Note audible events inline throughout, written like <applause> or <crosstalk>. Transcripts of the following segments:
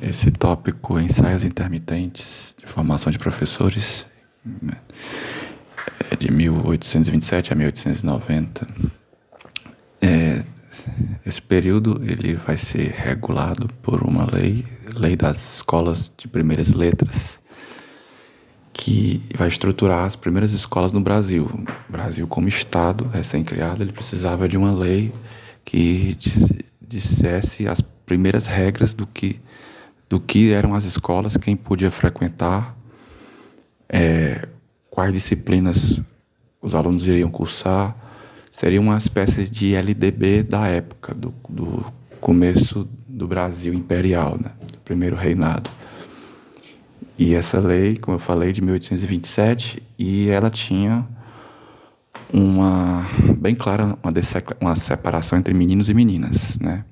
Esse tópico ensaios intermitentes de formação de professores né, é de 1827 a 1890. É, esse período ele vai ser regulado por uma lei, lei das escolas de primeiras letras, que vai estruturar as primeiras escolas no Brasil. O Brasil, como Estado recém-criado, ele precisava de uma lei que dissesse as primeiras regras do que do que eram as escolas, quem podia frequentar, é, quais disciplinas os alunos iriam cursar. Seria uma espécie de LDB da época, do, do começo do Brasil imperial, né? do primeiro reinado. E essa lei, como eu falei, de 1827, e ela tinha uma bem clara uma, uma separação entre meninos e meninas, né?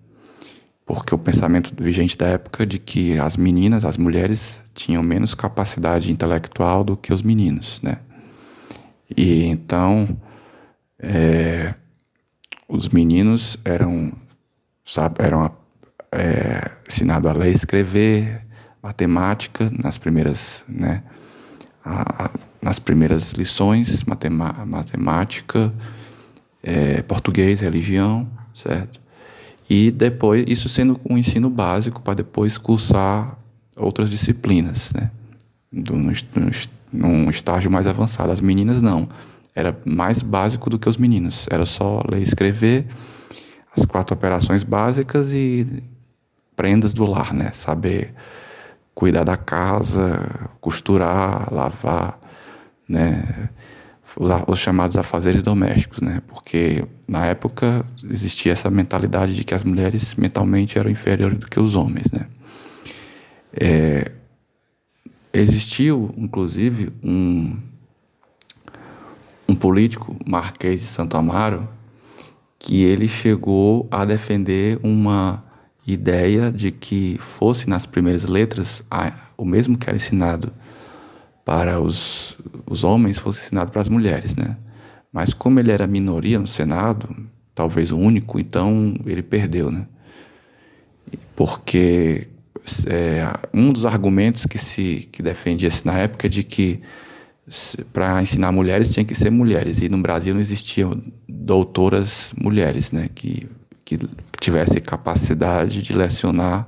Porque o pensamento vigente da época de que as meninas, as mulheres, tinham menos capacidade intelectual do que os meninos, né? E então é, os meninos eram, sabe, eram é, ensinados a ler, escrever, matemática nas primeiras, né? A, nas primeiras lições, matemática, é, português, religião, certo? E depois, isso sendo um ensino básico para depois cursar outras disciplinas, né? num, num estágio mais avançado. As meninas não. Era mais básico do que os meninos. Era só ler e escrever, as quatro operações básicas e prendas do lar, né? Saber cuidar da casa, costurar, lavar, né? Os chamados afazeres domésticos, né? Porque na época existia essa mentalidade de que as mulheres mentalmente eram inferiores do que os homens, né? É, existiu, inclusive, um, um político, Marquês de Santo Amaro, que ele chegou a defender uma ideia de que fosse nas primeiras letras a, o mesmo que era ensinado para os, os homens fosse ensinado para as mulheres, né? Mas como ele era minoria no Senado, talvez o único, então ele perdeu, né? Porque é, um dos argumentos que se que defendia-se na época é de que para ensinar mulheres tinha que ser mulheres e no Brasil não existiam doutoras mulheres, né? Que que tivesse capacidade de lecionar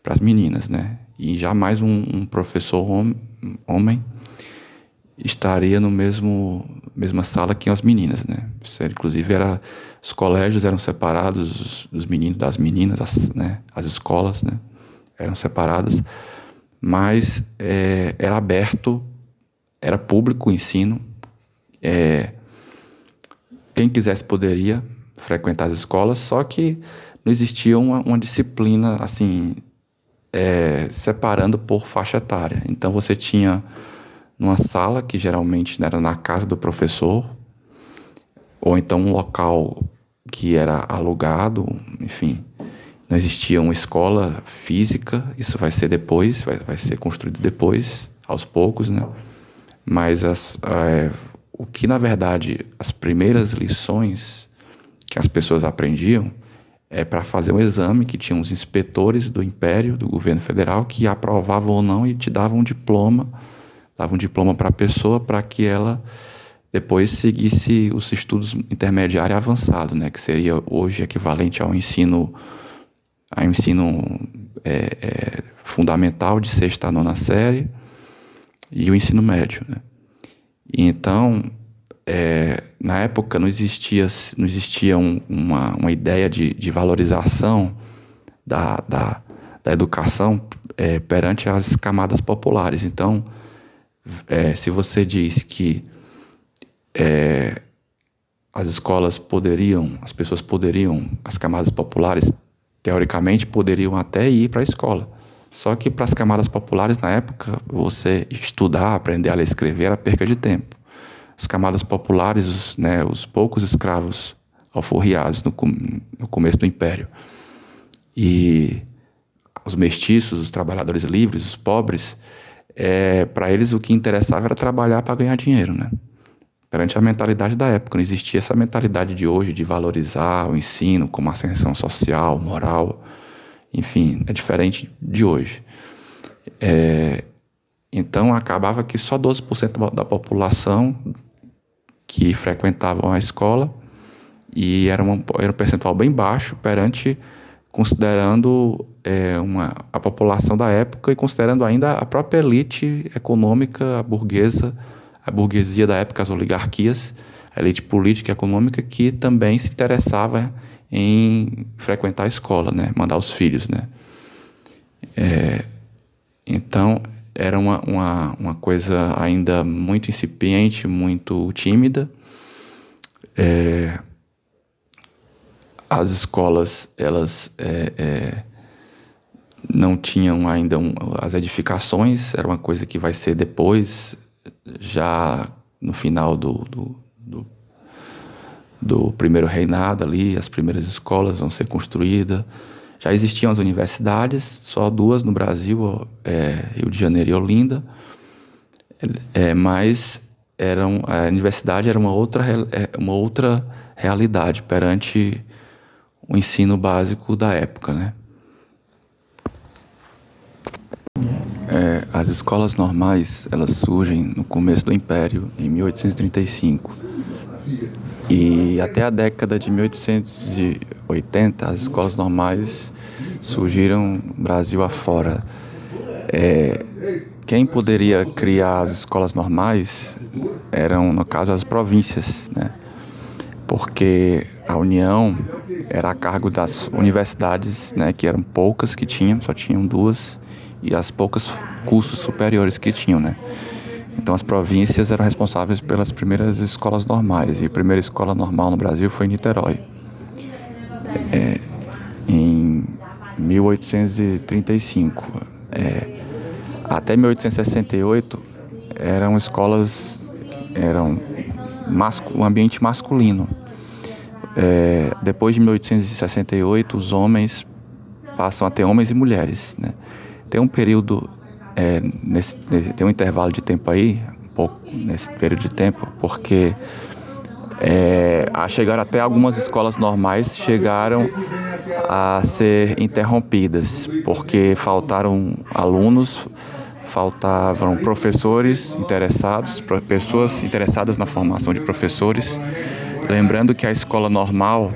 para as meninas, né? E jamais um, um professor homem homem estaria no mesmo mesma sala que as meninas, né? Inclusive era os colégios eram separados dos meninos das meninas, as, né? As escolas, né? Eram separadas, mas é, era aberto, era público o ensino. É, quem quisesse poderia frequentar as escolas, só que não existia uma, uma disciplina assim é, separando por faixa etária. Então você tinha numa sala, que geralmente era na casa do professor, ou então um local que era alugado, enfim. Não existia uma escola física, isso vai ser depois, vai, vai ser construído depois, aos poucos, né? Mas as, é, o que, na verdade, as primeiras lições que as pessoas aprendiam é, para fazer um exame que tinha os inspetores do Império, do governo federal, que aprovavam ou não e te davam um diploma, davam um diploma para a pessoa para que ela depois seguisse os estudos intermediário e avançado, né, que seria hoje equivalente ao ensino, ao ensino é, é, fundamental de sexta a nona série e o ensino médio. Né. E então, é, na época não existia, não existia um, uma, uma ideia de, de valorização da, da, da educação é, perante as camadas populares. Então, é, se você diz que é, as escolas poderiam, as pessoas poderiam, as camadas populares, teoricamente, poderiam até ir para a escola. Só que para as camadas populares, na época, você estudar, aprender a ler e escrever era perca de tempo as camadas populares, os, né, os poucos escravos alforriados no, no começo do Império. E os mestiços, os trabalhadores livres, os pobres, é, para eles o que interessava era trabalhar para ganhar dinheiro, né? Perante a mentalidade da época, não existia essa mentalidade de hoje de valorizar o ensino como ascensão social, moral. enfim, é diferente de hoje. É, então acabava que só 12% da população que frequentavam a escola e era, uma, era um percentual bem baixo perante considerando é, uma, a população da época e considerando ainda a própria elite econômica, a burguesa, a burguesia da época, as oligarquias, a elite política e econômica que também se interessava em frequentar a escola, né, mandar os filhos, né. É, então era uma, uma, uma coisa ainda muito incipiente, muito tímida. É, as escolas elas é, é, não tinham ainda um, as edificações, era uma coisa que vai ser depois, já no final do, do, do, do primeiro reinado ali, as primeiras escolas vão ser construídas. Já existiam as universidades, só duas no Brasil, é, Rio de Janeiro e Olinda, é, mas eram, a universidade era uma outra, é, uma outra realidade perante o ensino básico da época, né? É, as escolas normais elas surgem no começo do Império, em 1835. E até a década de 1880, as escolas normais surgiram Brasil afora. É, quem poderia criar as escolas normais eram, no caso, as províncias, né? porque a União era a cargo das universidades, né, que eram poucas que tinham, só tinham duas, e as poucas cursos superiores que tinham, né. Então as províncias eram responsáveis pelas primeiras escolas normais, e a primeira escola normal no Brasil foi em Niterói. É, em 1835. É, até 1868 eram escolas, eram um ambiente masculino. É, depois de 1868, os homens passam a ter homens e mulheres. Né? Tem um período, é, nesse, tem um intervalo de tempo aí, um pouco nesse período de tempo, porque é, a chegar até algumas escolas normais chegaram a ser interrompidas, porque faltaram alunos, faltavam professores interessados, pessoas interessadas na formação de professores. Lembrando que a escola normal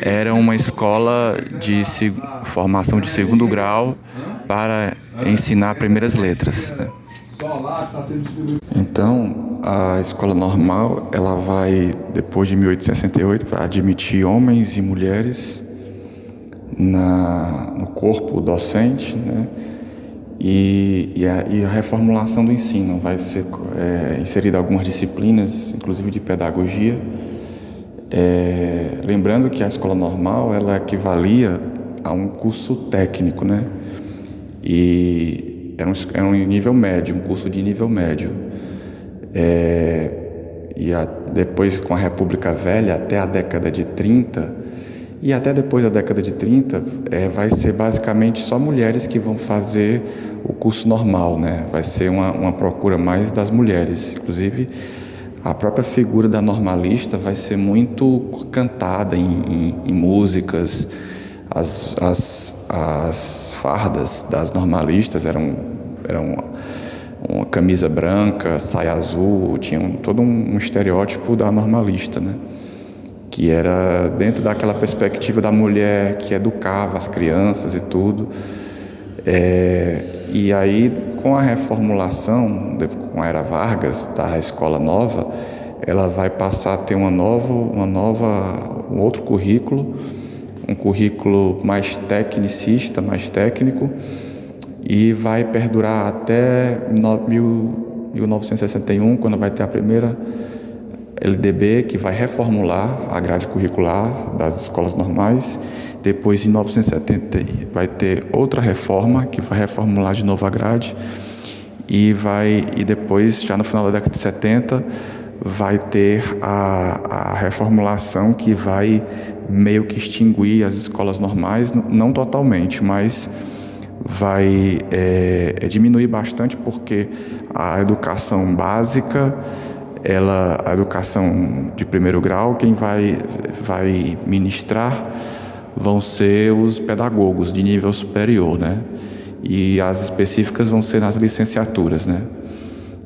era uma escola de formação de segundo grau para ensinar primeiras letras. Né? Então, a escola normal, ela vai, depois de 1868, vai admitir homens e mulheres na, no corpo docente, né? E, e, a, e, a, reformulação do ensino vai ser é, inserida algumas disciplinas, inclusive de pedagogia, é, lembrando que a escola normal ela equivalia a um curso técnico, né? E era um, era um nível médio, um curso de nível médio. É, e a, depois, com a República Velha, até a década de 30, e até depois da década de 30, é, vai ser basicamente só mulheres que vão fazer o curso normal, né? Vai ser uma, uma procura mais das mulheres. Inclusive, a própria figura da normalista vai ser muito cantada em, em, em músicas. As, as, as fardas das normalistas eram, eram uma camisa branca, saia azul, tinham todo um, um estereótipo da normalista, né? que era dentro daquela perspectiva da mulher que educava as crianças e tudo. É, e aí, com a reformulação, com a era Vargas, da escola nova, ela vai passar a ter uma nova, uma nova, um outro currículo, um currículo mais tecnicista, mais técnico, e vai perdurar até 1961, quando vai ter a primeira LDB, que vai reformular a grade curricular das escolas normais depois, em 1970, vai ter outra reforma que vai reformular de novo a grade e vai e depois, já no final da década de 70, vai ter a, a reformulação que vai meio que extinguir as escolas normais, não totalmente, mas vai é, é, diminuir bastante porque a educação básica, ela, a educação de primeiro grau, quem vai, vai ministrar vão ser os pedagogos de nível superior, né? E as específicas vão ser nas licenciaturas, né?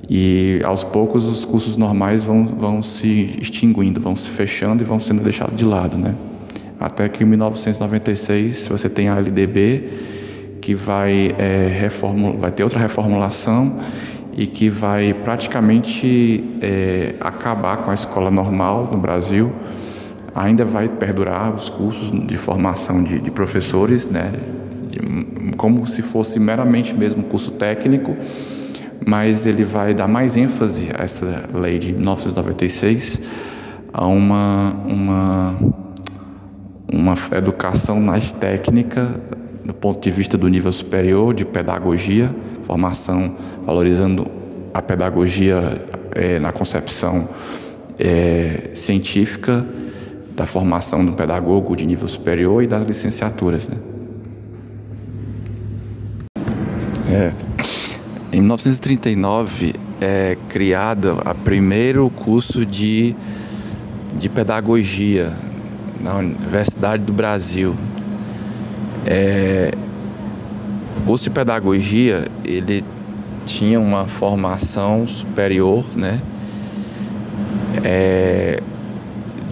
E aos poucos os cursos normais vão, vão se extinguindo, vão se fechando e vão sendo deixados de lado, né? Até que em 1996 você tem a LDB, que vai, é, vai ter outra reformulação e que vai praticamente é, acabar com a escola normal no Brasil. Ainda vai perdurar os cursos de formação de, de professores, né? como se fosse meramente mesmo curso técnico, mas ele vai dar mais ênfase a essa lei de 1996 a uma, uma, uma educação mais técnica do ponto de vista do nível superior de pedagogia, formação valorizando a pedagogia é, na concepção é, científica da formação do pedagogo de nível superior e das licenciaturas. Né? É, em 1939 é criado o primeiro curso de, de pedagogia na Universidade do Brasil. É, o curso de pedagogia ele tinha uma formação superior, né? É,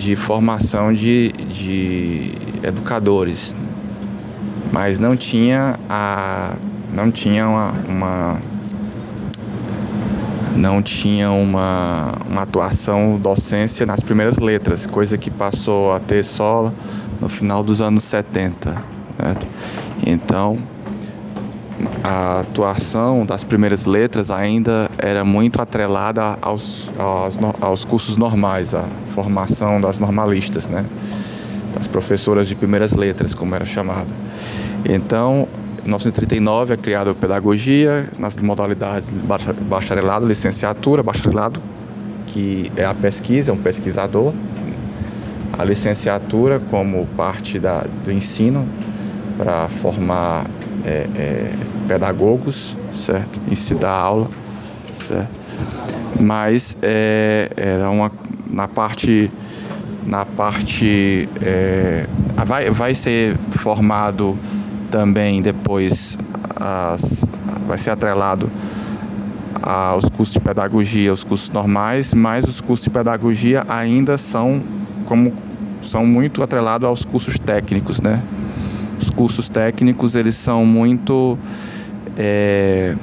de formação de, de educadores, mas não tinha a não tinha uma, uma não tinha uma, uma atuação docência nas primeiras letras, coisa que passou a ter só no final dos anos 70. Certo? Então, a atuação das primeiras letras ainda era muito atrelada aos, aos, aos cursos normais, formação das normalistas, né? das professoras de primeiras letras, como era chamado. Então, em 1939 é criada a pedagogia nas modalidades bacharelado, licenciatura, bacharelado, que é a pesquisa, é um pesquisador, a licenciatura como parte da, do ensino para formar é, é, pedagogos, certo? Ensinar aula, certo? Mas é, era uma na parte na parte é, vai, vai ser formado também depois as, vai ser atrelado aos cursos de pedagogia, aos cursos normais, mas os cursos de pedagogia ainda são como são muito atrelados aos cursos técnicos, né? Os cursos técnicos eles são muito é,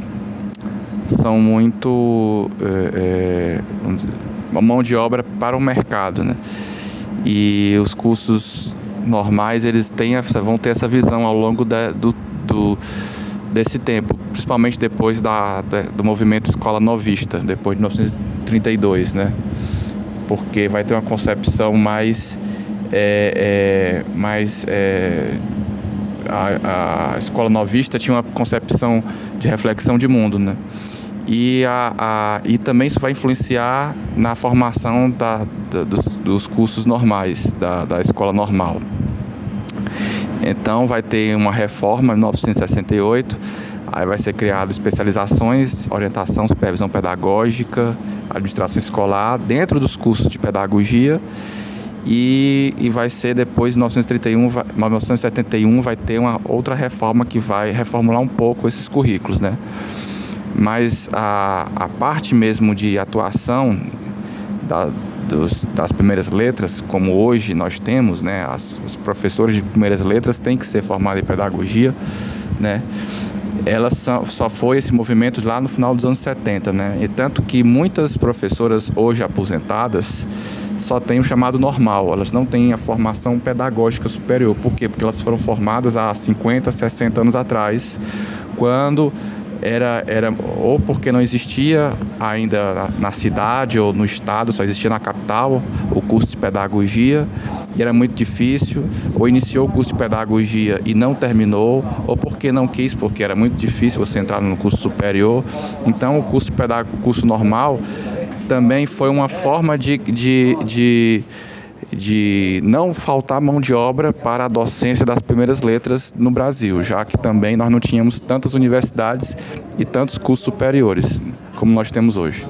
são muito é, é, mão de obra para o mercado, né? E os cursos normais eles têm essa, vão ter essa visão ao longo da, do, do, desse tempo, principalmente depois da, da, do movimento escola novista, depois de 1932, né? Porque vai ter uma concepção mais é, é, mais é, a, a, escola novista tinha uma concepção de reflexão de mundo, né? E, a, a, e também isso vai influenciar na formação da, da, dos, dos cursos normais, da, da escola normal. Então vai ter uma reforma em 1968, aí vai ser criado especializações, orientação, supervisão pedagógica, administração escolar dentro dos cursos de pedagogia e, e vai ser depois, em 1931, 1971, vai ter uma outra reforma que vai reformular um pouco esses currículos, né? Mas a, a parte mesmo de atuação da, dos, das primeiras letras, como hoje nós temos, né, as, os professores de primeiras letras têm que ser formados em pedagogia, né, ela só, só foi esse movimento lá no final dos anos 70, né, e tanto que muitas professoras hoje aposentadas só têm o chamado normal, elas não têm a formação pedagógica superior. Por quê? Porque elas foram formadas há 50, 60 anos atrás, quando era, era ou porque não existia ainda na, cidade ou no estado, só existia na capital o curso de pedagogia e era muito difícil, ou iniciou o curso de pedagogia e não terminou, ou porque não quis, porque era muito difícil você entrar no curso superior. Então o curso, pedag curso normal também foi uma forma de, de, de de não faltar mão de obra para a docência das primeiras letras no Brasil, já que também nós não tínhamos tantas universidades e tantos cursos superiores como nós temos hoje.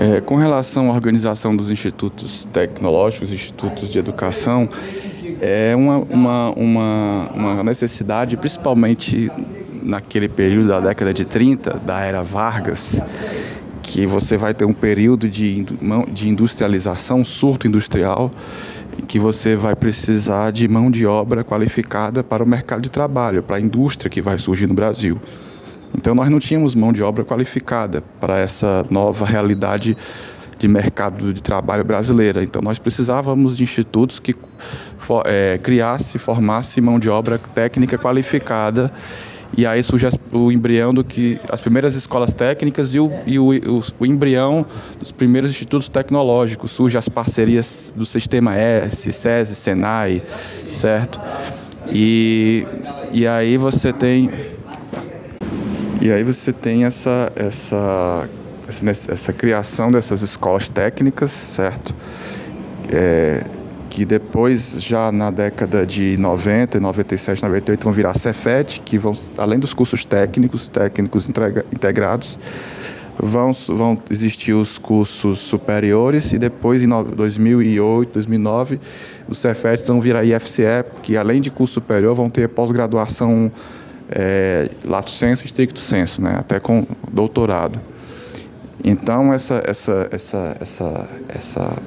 É, com relação à organização dos institutos tecnológicos, institutos de educação, é uma, uma, uma, uma necessidade, principalmente naquele período da década de 30, da era Vargas, que você vai ter um período de, de industrialização, surto industrial, que você vai precisar de mão de obra qualificada para o mercado de trabalho, para a indústria que vai surgir no Brasil. Então nós não tínhamos mão de obra qualificada para essa nova realidade de mercado de trabalho brasileira. Então nós precisávamos de institutos que é, criasse, formasse mão de obra técnica qualificada e aí surge o embrião do que as primeiras escolas técnicas e o, e o, o, o embrião dos primeiros institutos tecnológicos. Surge as parcerias do Sistema S, SESI, Senai, certo? E, e aí você tem e aí você tem essa, essa, essa, essa criação dessas escolas técnicas, certo? É, que depois, já na década de 90, 97, 98, vão virar Cefet, que vão, além dos cursos técnicos, técnicos integrados, vão, vão existir os cursos superiores e depois, em 2008, 2009, os Cefets vão virar IFCE, que além de curso superior, vão ter pós-graduação é, lato senso e stricto senso, né? até com doutorado. Então, essa, essa, essa, essa, essa,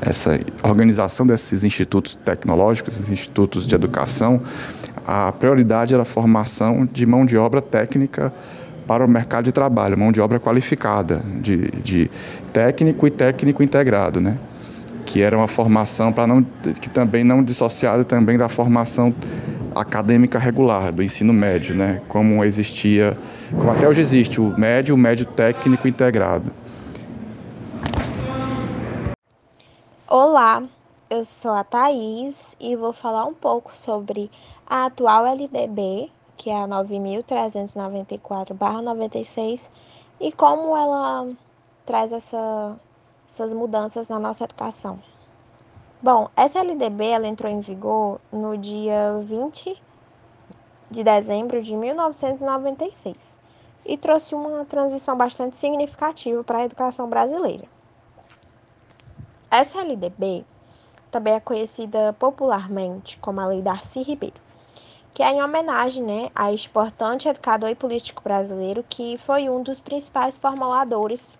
essa organização desses institutos tecnológicos, esses institutos de educação, a prioridade era a formação de mão de obra técnica para o mercado de trabalho, mão de obra qualificada, de, de técnico e técnico integrado, né? que era uma formação para não que também não dissociada também da formação acadêmica regular do ensino médio, né? Como existia, como até hoje existe o médio, o médio técnico integrado. Olá, eu sou a Thaís e vou falar um pouco sobre a atual LDB, que é a 9394/96, e como ela traz essa, essas mudanças na nossa educação. Bom, essa LDB ela entrou em vigor no dia 20 de dezembro de 1996 e trouxe uma transição bastante significativa para a educação brasileira. Essa LDB também é conhecida popularmente como a Lei Darcy Ribeiro, que é em homenagem né, a este importante educador e político brasileiro que foi um dos principais formuladores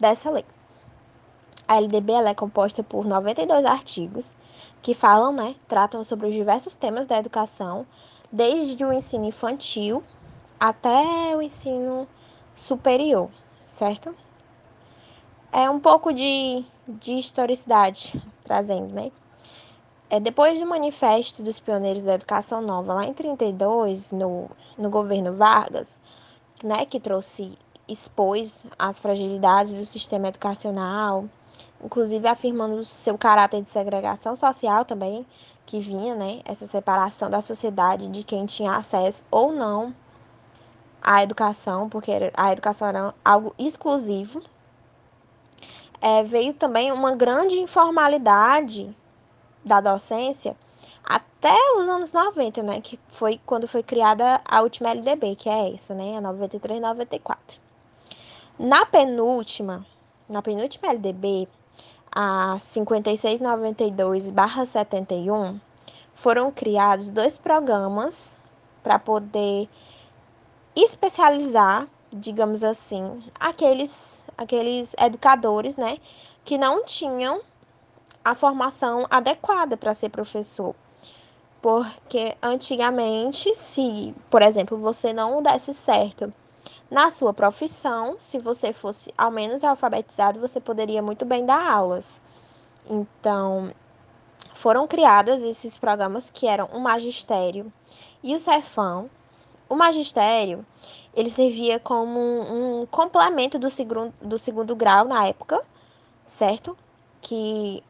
dessa lei. A LDB é composta por 92 artigos que falam, né, tratam sobre os diversos temas da educação, desde o ensino infantil até o ensino superior, certo? É um pouco de, de historicidade trazendo, né? É, depois do Manifesto dos Pioneiros da Educação Nova, lá em 32, no, no governo Vargas, né, que trouxe, expôs as fragilidades do sistema educacional, inclusive afirmando seu caráter de segregação social também, que vinha, né, essa separação da sociedade de quem tinha acesso ou não à educação, porque a educação era algo exclusivo. É, veio também uma grande informalidade da docência até os anos 90, né, que foi quando foi criada a última LDB, que é essa, né, a 93 94. Na penúltima, na penúltima LDB, a 5692/71, foram criados dois programas para poder especializar, digamos assim, aqueles aqueles educadores, né, que não tinham a formação adequada para ser professor. Porque antigamente, se, por exemplo, você não desse certo na sua profissão, se você fosse ao menos alfabetizado, você poderia muito bem dar aulas. Então, foram criadas esses programas que eram o magistério e o Cefam. O magistério, ele servia como um, um complemento do segundo, do segundo grau na época, certo? Que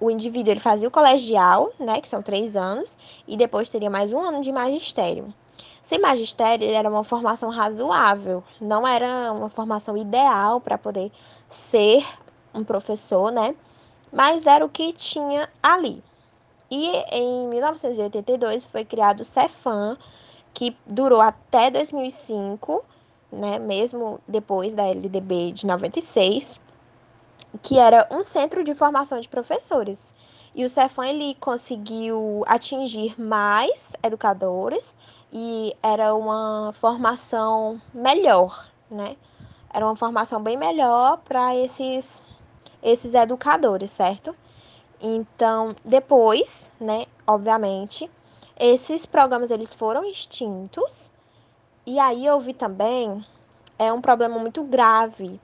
o indivíduo ele fazia o colegial, né, que são três anos, e depois teria mais um ano de magistério. Sem magistério, ele era uma formação razoável, não era uma formação ideal para poder ser um professor, né? Mas era o que tinha ali. E em 1982 foi criado o Cefam, que durou até 2005, né? Mesmo depois da LDB de 96. que era um centro de formação de professores. E o Cefam ele conseguiu atingir mais educadores e era uma formação melhor, né? Era uma formação bem melhor para esses esses educadores, certo? Então, depois, né, obviamente, esses programas eles foram extintos. E aí houve também é um problema muito grave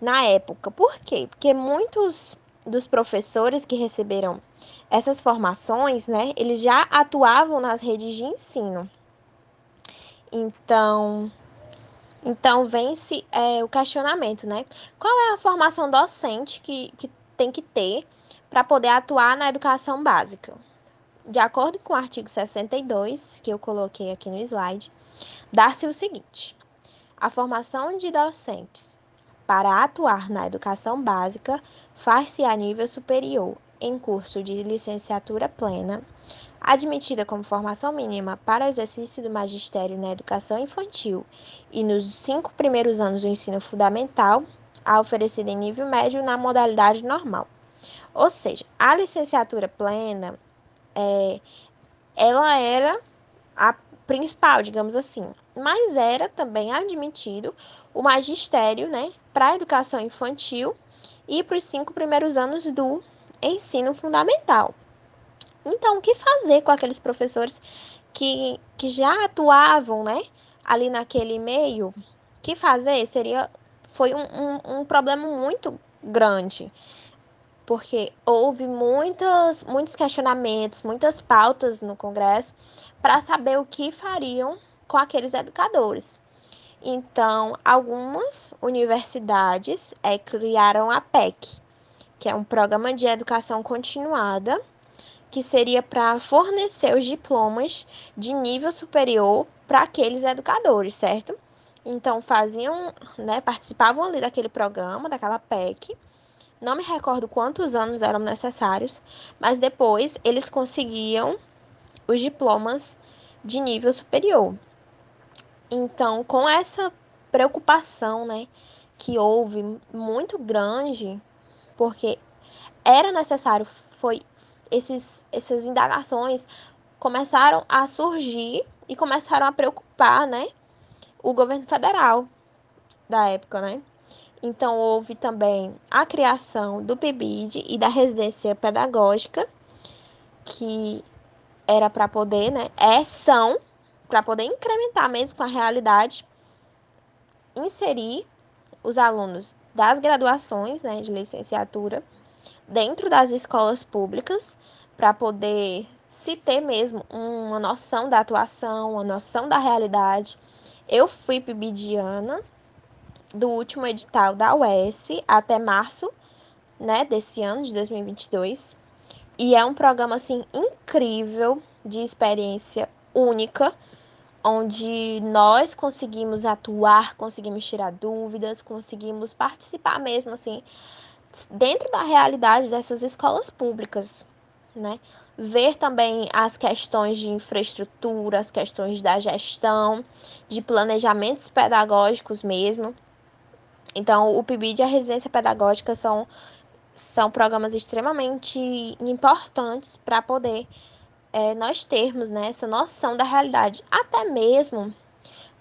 na época. Por quê? Porque muitos dos professores que receberam essas formações, né, eles já atuavam nas redes de ensino. Então, então vem-se é, o questionamento, né? Qual é a formação docente que, que tem que ter para poder atuar na educação básica? De acordo com o artigo 62, que eu coloquei aqui no slide, dá-se o seguinte: a formação de docentes para atuar na educação básica faz-se a nível superior, em curso de licenciatura plena, admitida como formação mínima para o exercício do magistério na educação infantil e nos cinco primeiros anos do ensino fundamental, a oferecida em nível médio na modalidade normal. Ou seja, a licenciatura plena é, ela era a principal, digamos assim, mas era também admitido o magistério, né, para a educação infantil e para os cinco primeiros anos do ensino fundamental. Então, o que fazer com aqueles professores que, que já atuavam, né, ali naquele meio? O que fazer seria foi um, um, um problema muito grande porque houve muitas, muitos questionamentos, muitas pautas no Congresso para saber o que fariam com aqueles educadores. Então, algumas universidades é, criaram a PEC, que é um programa de educação continuada, que seria para fornecer os diplomas de nível superior para aqueles educadores, certo? Então, faziam, né, participavam ali daquele programa, daquela PEC, não me recordo quantos anos eram necessários, mas depois eles conseguiam os diplomas de nível superior. Então, com essa preocupação, né, que houve muito grande, porque era necessário, foi esses, essas indagações começaram a surgir e começaram a preocupar, né, o governo federal da época, né? Então, houve também a criação do PIBID e da residência pedagógica, que era para poder, né? É, são, para poder incrementar mesmo com a realidade, inserir os alunos das graduações, né, de licenciatura, dentro das escolas públicas, para poder se ter mesmo uma noção da atuação, uma noção da realidade. Eu fui pibidiana, do último edital da UES até março, né, desse ano de 2022. E é um programa assim incrível, de experiência única, onde nós conseguimos atuar, conseguimos tirar dúvidas, conseguimos participar mesmo assim dentro da realidade dessas escolas públicas, né? Ver também as questões de infraestrutura, as questões da gestão, de planejamentos pedagógicos mesmo. Então, o PIBID e a residência pedagógica são, são programas extremamente importantes para poder é, nós termos né, essa noção da realidade, até mesmo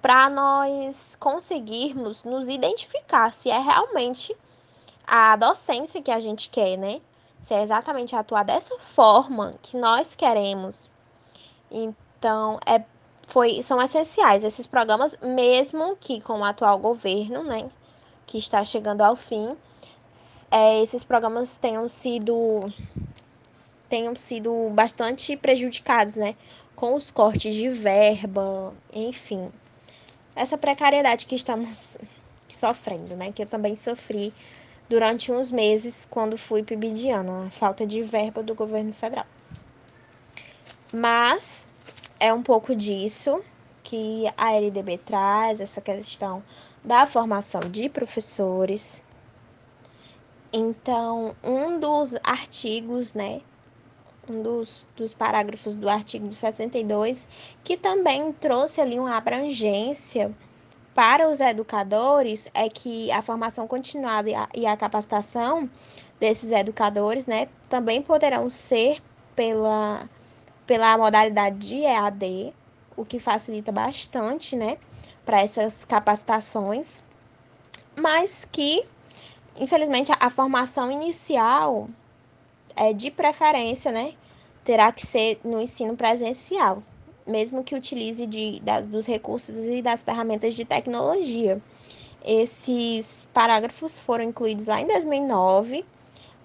para nós conseguirmos nos identificar se é realmente a docência que a gente quer, né? Se é exatamente atuar dessa forma que nós queremos. Então, é, foi, são essenciais esses programas, mesmo que com o atual governo, né? Que está chegando ao fim, é, esses programas tenham sido tenham sido bastante prejudicados, né? Com os cortes de verba, enfim. Essa precariedade que estamos <laughs> sofrendo, né? Que eu também sofri durante uns meses quando fui pibidiana, a falta de verba do governo federal. Mas é um pouco disso que a LDB traz, essa questão da formação de professores. Então, um dos artigos, né, um dos, dos parágrafos do artigo 62, que também trouxe ali uma abrangência para os educadores é que a formação continuada e a, e a capacitação desses educadores, né, também poderão ser pela, pela modalidade de EAD, o que facilita bastante, né, para essas capacitações, mas que, infelizmente, a, a formação inicial é de preferência, né, terá que ser no ensino presencial, mesmo que utilize de, das, dos recursos e das ferramentas de tecnologia. Esses parágrafos foram incluídos lá em 2009,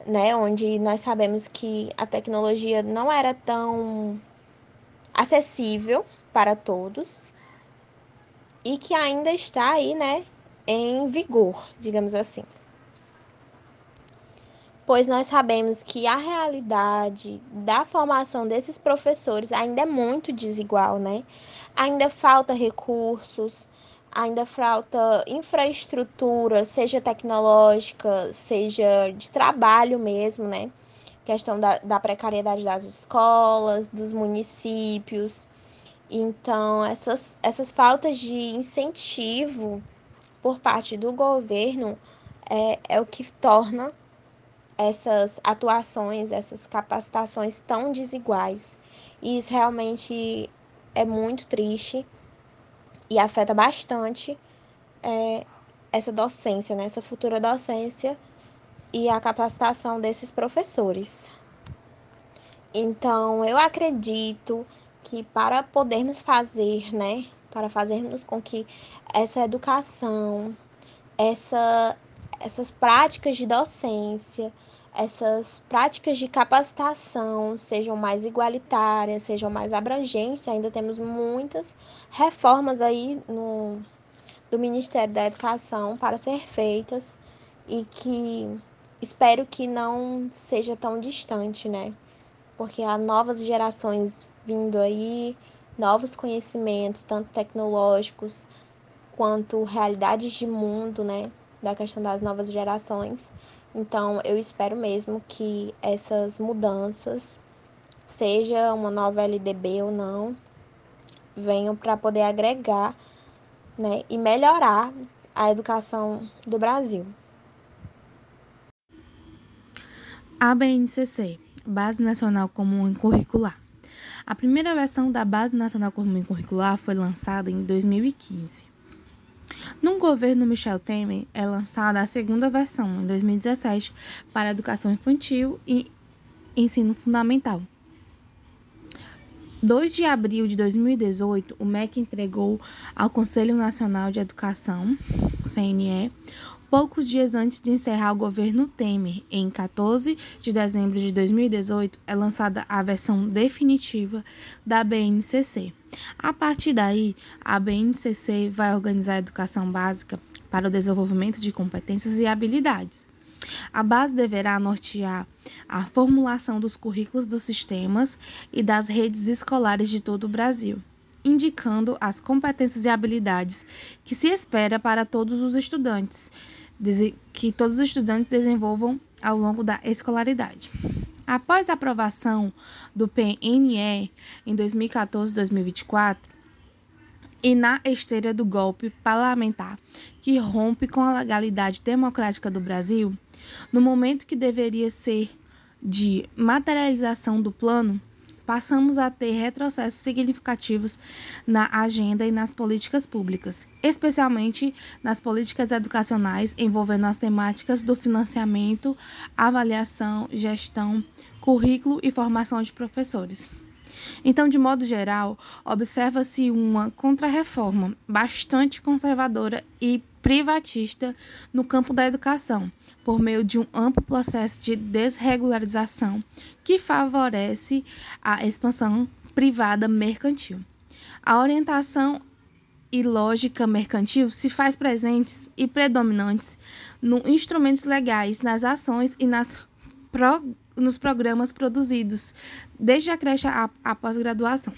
né, onde nós sabemos que a tecnologia não era tão acessível para todos e que ainda está aí, né, em vigor, digamos assim pois nós sabemos que a realidade da formação desses professores ainda é muito desigual, né? Ainda falta recursos, ainda falta infraestrutura, seja tecnológica, seja de trabalho mesmo, né? Questão da, da precariedade das escolas, dos municípios. Então, essas, essas faltas de incentivo por parte do governo é, é o que torna essas atuações, essas capacitações tão desiguais. E isso realmente é muito triste e afeta bastante é, essa docência, né? essa futura docência e a capacitação desses professores. Então, eu acredito que para podermos fazer, né, para fazermos com que essa educação, essa, essas práticas de docência, essas práticas de capacitação sejam mais igualitárias, sejam mais abrangentes. Ainda temos muitas reformas aí no do Ministério da Educação para ser feitas e que espero que não seja tão distante, né? Porque há novas gerações vindo aí, novos conhecimentos, tanto tecnológicos quanto realidades de mundo, né? Da questão das novas gerações. Então, eu espero mesmo que essas mudanças, seja uma nova LDB ou não, venham para poder agregar né, e melhorar a educação do Brasil. A BNCC, Base Nacional Comum Curricular. A primeira versão da Base Nacional Comum Curricular foi lançada em 2015. No governo Michel Temer, é lançada a segunda versão, em 2017, para educação infantil e ensino fundamental. 2 de abril de 2018, o MEC entregou ao Conselho Nacional de Educação, CNE, poucos dias antes de encerrar o governo Temer. Em 14 de dezembro de 2018, é lançada a versão definitiva da BNCC. A partir daí, a BNCC vai organizar a educação básica para o desenvolvimento de competências e habilidades. A base deverá nortear a formulação dos currículos dos sistemas e das redes escolares de todo o Brasil, indicando as competências e habilidades que se espera para todos os estudantes, que todos os estudantes desenvolvam ao longo da escolaridade. Após a aprovação do PNE em 2014-2024, e na esteira do golpe parlamentar que rompe com a legalidade democrática do Brasil, no momento que deveria ser de materialização do plano, passamos a ter retrocessos significativos na agenda e nas políticas públicas, especialmente nas políticas educacionais envolvendo as temáticas do financiamento, avaliação, gestão, currículo e formação de professores. Então, de modo geral, observa-se uma contrarreforma bastante conservadora e privatista no campo da educação, por meio de um amplo processo de desregularização que favorece a expansão privada mercantil. A orientação e lógica mercantil se faz presentes e predominantes nos instrumentos legais, nas ações e nas pro, nos programas produzidos, desde a creche à, à pós-graduação.